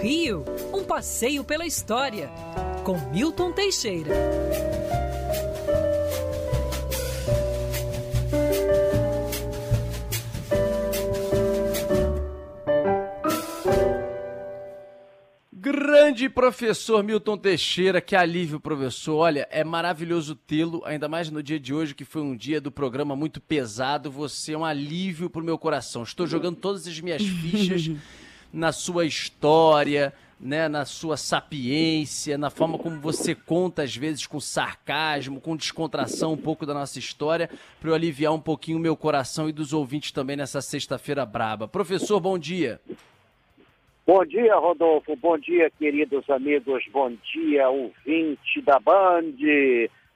Rio, um passeio pela história, com Milton Teixeira. Grande professor Milton Teixeira, que alívio, professor. Olha, é maravilhoso tê-lo, ainda mais no dia de hoje, que foi um dia do programa muito pesado. Você é um alívio pro meu coração. Estou jogando todas as minhas fichas na sua história, né, na sua sapiência, na forma como você conta, às vezes, com sarcasmo, com descontração um pouco da nossa história, para eu aliviar um pouquinho o meu coração e dos ouvintes também nessa sexta-feira braba. Professor, bom dia. Bom dia, Rodolfo. Bom dia, queridos amigos. Bom dia, ouvinte da Band.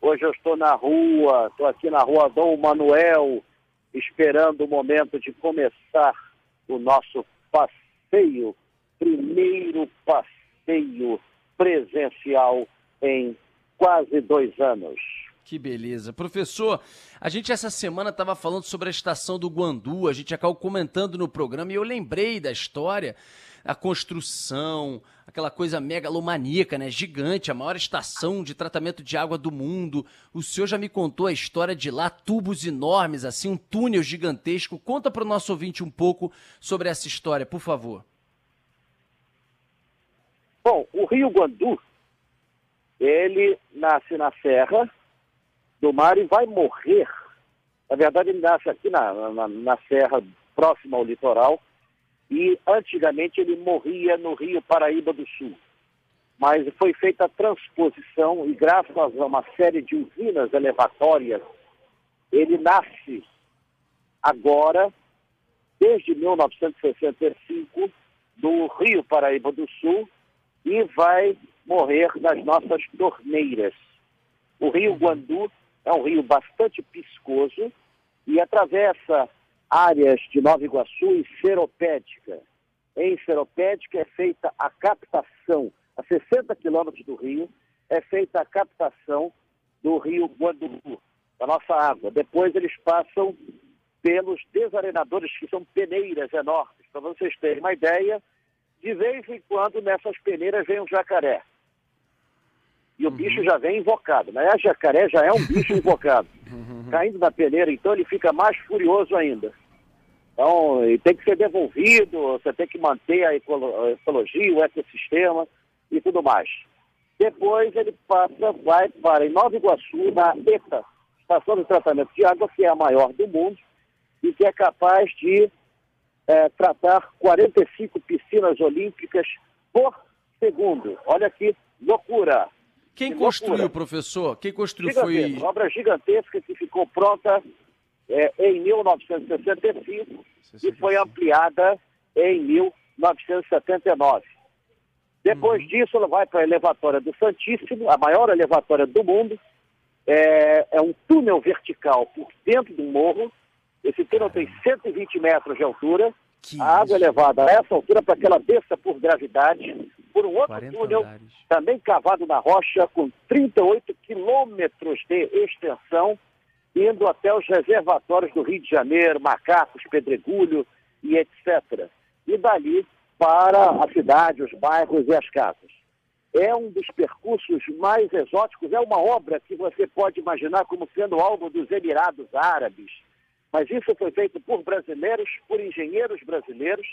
Hoje eu estou na rua, estou aqui na rua Dom Manuel, esperando o momento de começar o nosso passeio, primeiro passeio presencial em quase dois anos. Que beleza. Professor, a gente essa semana estava falando sobre a estação do Guandu, a gente acabou comentando no programa e eu lembrei da história a construção, aquela coisa megalomaníaca, né? Gigante, a maior estação de tratamento de água do mundo. O senhor já me contou a história de lá, tubos enormes, assim, um túnel gigantesco. Conta para o nosso ouvinte um pouco sobre essa história, por favor. Bom, o Rio Guandu, ele nasce na Serra do Mar e vai morrer. Na verdade, ele nasce aqui na, na, na Serra, próxima ao litoral, e antigamente ele morria no Rio Paraíba do Sul. Mas foi feita a transposição e graças a uma série de usinas elevatórias, ele nasce agora, desde 1965, do Rio Paraíba do Sul e vai morrer nas nossas torneiras. O Rio Guandu é um rio bastante piscoso e atravessa áreas de Nova Iguaçu e Seropédica. Em Seropédica é feita a captação, a 60 quilômetros do rio, é feita a captação do rio Guandubu, da nossa água. Depois eles passam pelos desarenadores, que são peneiras enormes. Para vocês terem uma ideia, de vez em quando nessas peneiras vem um jacaré. E o uhum. bicho já vem invocado. Né? A jacaré já é um bicho invocado. Caindo da peneira, então ele fica mais furioso ainda. Então, ele tem que ser devolvido, você tem que manter a ecologia, o ecossistema e tudo mais. Depois ele passa, vai para em Nova Iguaçu, na ETA, Estação de Tratamento de Água, que é a maior do mundo e que é capaz de é, tratar 45 piscinas olímpicas por segundo. Olha que loucura! Quem que construiu, loucura. professor? Quem construiu foi... Obra gigantesca que ficou pronta é, em 1965 e foi ampliada em 1979. Depois uhum. disso, ela vai para a elevatória do Santíssimo, a maior elevatória do mundo. É, é, um túnel vertical por dentro do morro. Esse túnel tem 120 metros de altura. Que a água é levada a essa altura para que ela desça por gravidade por um outro túnel andares. também cavado na rocha com 38 quilômetros de extensão indo até os reservatórios do Rio de Janeiro, Macacos, Pedregulho e etc. E dali para a cidade, os bairros e as casas. É um dos percursos mais exóticos, é uma obra que você pode imaginar como sendo algo dos Emirados Árabes. Mas isso foi feito por brasileiros, por engenheiros brasileiros,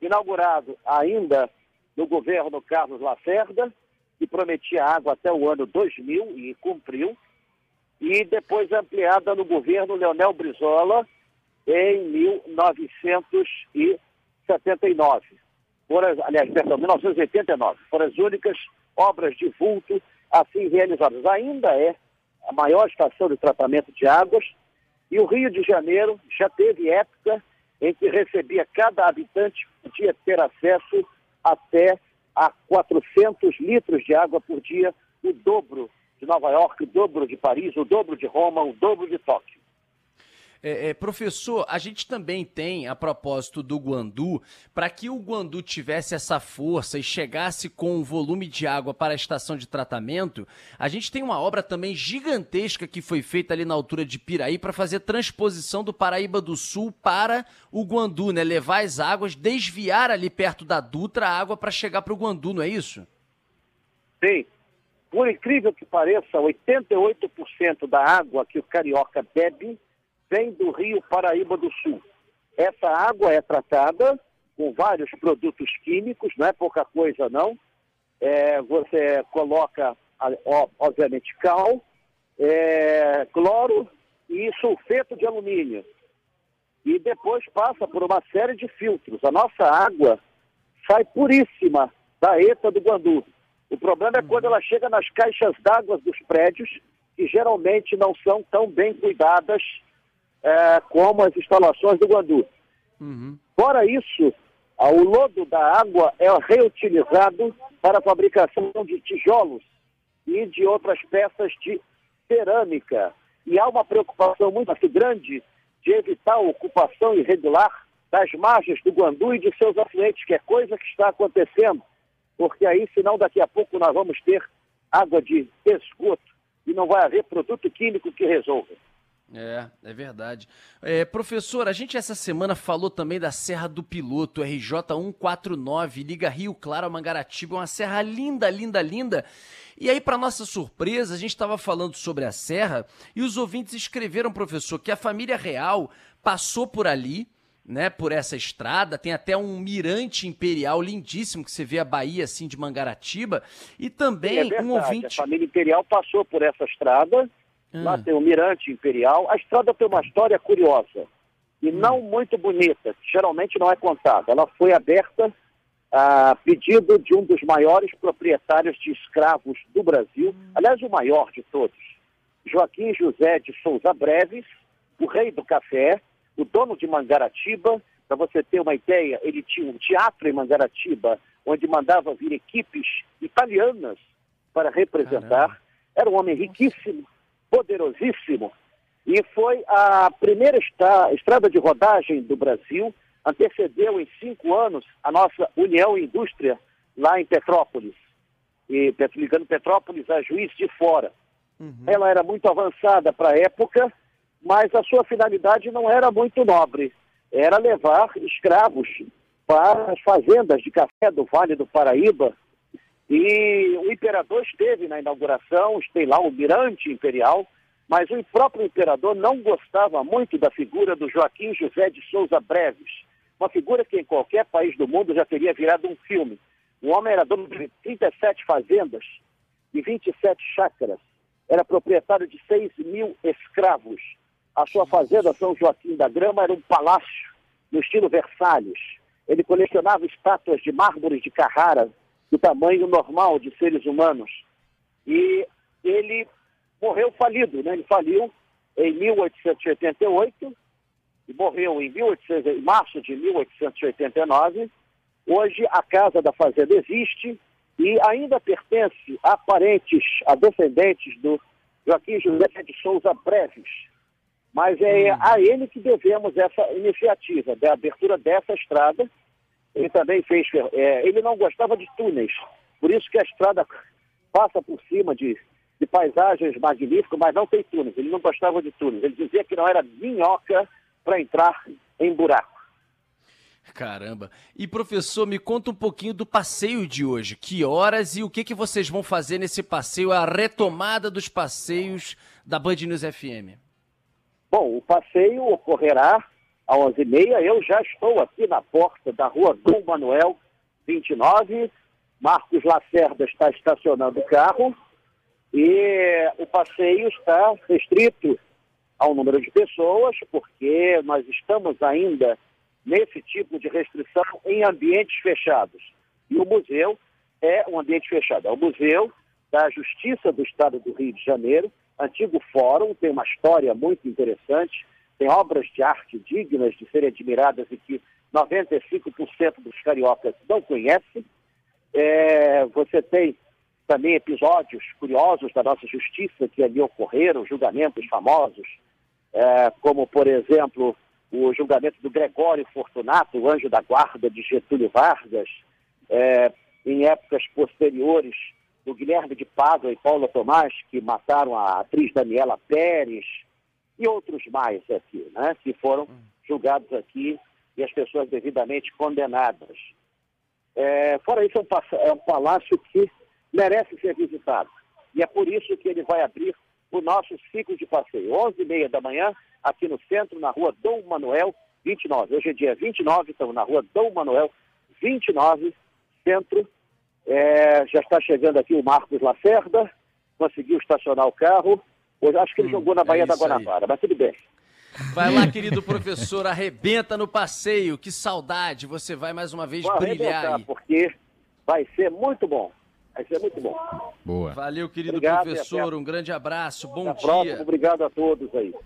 inaugurado ainda no governo Carlos Lacerda, que prometia água até o ano 2000 e cumpriu e depois ampliada no governo Leonel Brizola em 1979. Foram, aliás, perdão, 1989. Foram as únicas obras de vulto assim realizadas. Ainda é a maior estação de tratamento de águas e o Rio de Janeiro já teve época em que recebia cada habitante podia ter acesso até a 400 litros de água por dia, o dobro de Nova York, o dobro de Paris, o dobro de Roma, o dobro de Tóquio. É, é, professor, a gente também tem, a propósito do Guandu, para que o Guandu tivesse essa força e chegasse com o volume de água para a estação de tratamento, a gente tem uma obra também gigantesca que foi feita ali na altura de Piraí para fazer transposição do Paraíba do Sul para o Guandu, né? Levar as águas, desviar ali perto da Dutra a água para chegar para o Guandu, não é isso? Sim. Por incrível que pareça, 88% da água que o carioca bebe vem do rio Paraíba do Sul. Essa água é tratada com vários produtos químicos, não é pouca coisa não. É, você coloca, obviamente, cal, é, cloro e sulfeto de alumínio. E depois passa por uma série de filtros. A nossa água sai puríssima da ETA do Guandu. O problema é quando ela chega nas caixas d'água dos prédios, que geralmente não são tão bem cuidadas é, como as instalações do Guandu. Uhum. Fora isso, o lodo da água é reutilizado para a fabricação de tijolos e de outras peças de cerâmica. E há uma preocupação muito grande de evitar a ocupação irregular das margens do Guandu e de seus afluentes, que é coisa que está acontecendo, porque aí, senão, daqui a pouco nós vamos ter água de esgoto e não vai haver produto químico que resolva. É, é verdade. É, professor, a gente essa semana falou também da Serra do Piloto, RJ 149, liga Rio Claro a Mangaratiba, uma serra linda, linda, linda. E aí, para nossa surpresa, a gente estava falando sobre a serra e os ouvintes escreveram, professor, que a família real passou por ali, né, por essa estrada, tem até um mirante imperial lindíssimo que você vê a Bahia assim de Mangaratiba e também é um ouvinte. A família imperial passou por essa estrada ah. Lá tem o Mirante Imperial. A estrada tem uma história curiosa e hum. não muito bonita, que geralmente não é contada. Ela foi aberta a pedido de um dos maiores proprietários de escravos do Brasil, hum. aliás, o maior de todos, Joaquim José de Souza Breves, o rei do café, o dono de Mangaratiba. Para você ter uma ideia, ele tinha um teatro em Mangaratiba, onde mandava vir equipes italianas para representar. Caramba. Era um homem riquíssimo, poderosíssimo e foi a primeira estrada de rodagem do Brasil, antecedeu em cinco anos a nossa União Indústria lá em Petrópolis, e ligando Petrópolis a Juiz de Fora. Uhum. Ela era muito avançada para a época, mas a sua finalidade não era muito nobre, era levar escravos para as fazendas de café do Vale do Paraíba, e o imperador esteve na inauguração, esteve lá o mirante imperial, mas o próprio imperador não gostava muito da figura do Joaquim José de Souza Breves, uma figura que em qualquer país do mundo já teria virado um filme. O homem era dono de 37 fazendas e 27 chácaras, era proprietário de 6 mil escravos. A sua fazenda São Joaquim da Grama era um palácio no estilo Versalhes. Ele colecionava estátuas de mármore de Carrara, do tamanho normal de seres humanos. E ele morreu falido, né? Ele faliu em 1888 e morreu em, 1800, em março de 1889. Hoje a casa da fazenda existe e ainda pertence a parentes, a descendentes do Joaquim José de Souza Breves. Mas é hum. a ele que devemos essa iniciativa da abertura dessa estrada, ele também fez. É, ele não gostava de túneis, por isso que a estrada passa por cima de, de paisagens magníficas, mas não tem túneis. Ele não gostava de túneis. Ele dizia que não era minhoca para entrar em buraco. Caramba. E professor, me conta um pouquinho do passeio de hoje. Que horas e o que, que vocês vão fazer nesse passeio, a retomada dos passeios da Band News FM? Bom, o passeio ocorrerá às 11h30. Eu já estou aqui na porta da rua Dom Manuel 29. Marcos Lacerda está estacionando o carro e o passeio está restrito ao número de pessoas, porque nós estamos ainda nesse tipo de restrição em ambientes fechados. E o museu é um ambiente fechado. É o Museu da Justiça do Estado do Rio de Janeiro, antigo fórum, tem uma história muito interessante tem obras de arte dignas de serem admiradas e que 95% dos cariocas não conhecem. É, você tem também episódios curiosos da nossa justiça que ali ocorreram, julgamentos famosos é, como, por exemplo, o julgamento do Gregório Fortunato, o anjo da guarda de Getúlio Vargas, é, em épocas posteriores, do Guilherme de Pádua e Paula Tomás, que mataram a atriz Daniela Pérez, e outros mais aqui, né, que foram julgados aqui e as pessoas devidamente condenadas. É, fora isso, é um, é um palácio que merece ser visitado. E é por isso que ele vai abrir o nosso ciclo de passeio. 11h30 da manhã, aqui no centro, na rua Dom Manuel 29. Hoje é dia 29, estamos na rua Dom Manuel 29, centro. É, já está chegando aqui o Marcos Lacerda, conseguiu estacionar o carro. Hoje acho que ele hum, jogou na Baía é da Guanabara, aí. mas tudo bem. Vai lá, querido professor, arrebenta no passeio. Que saudade, você vai mais uma vez Vou brilhar aí. Porque vai ser muito bom. Vai ser muito bom. Boa. Valeu, querido Obrigado, professor. Um grande abraço. Bom até dia. Próximo. Obrigado a todos aí.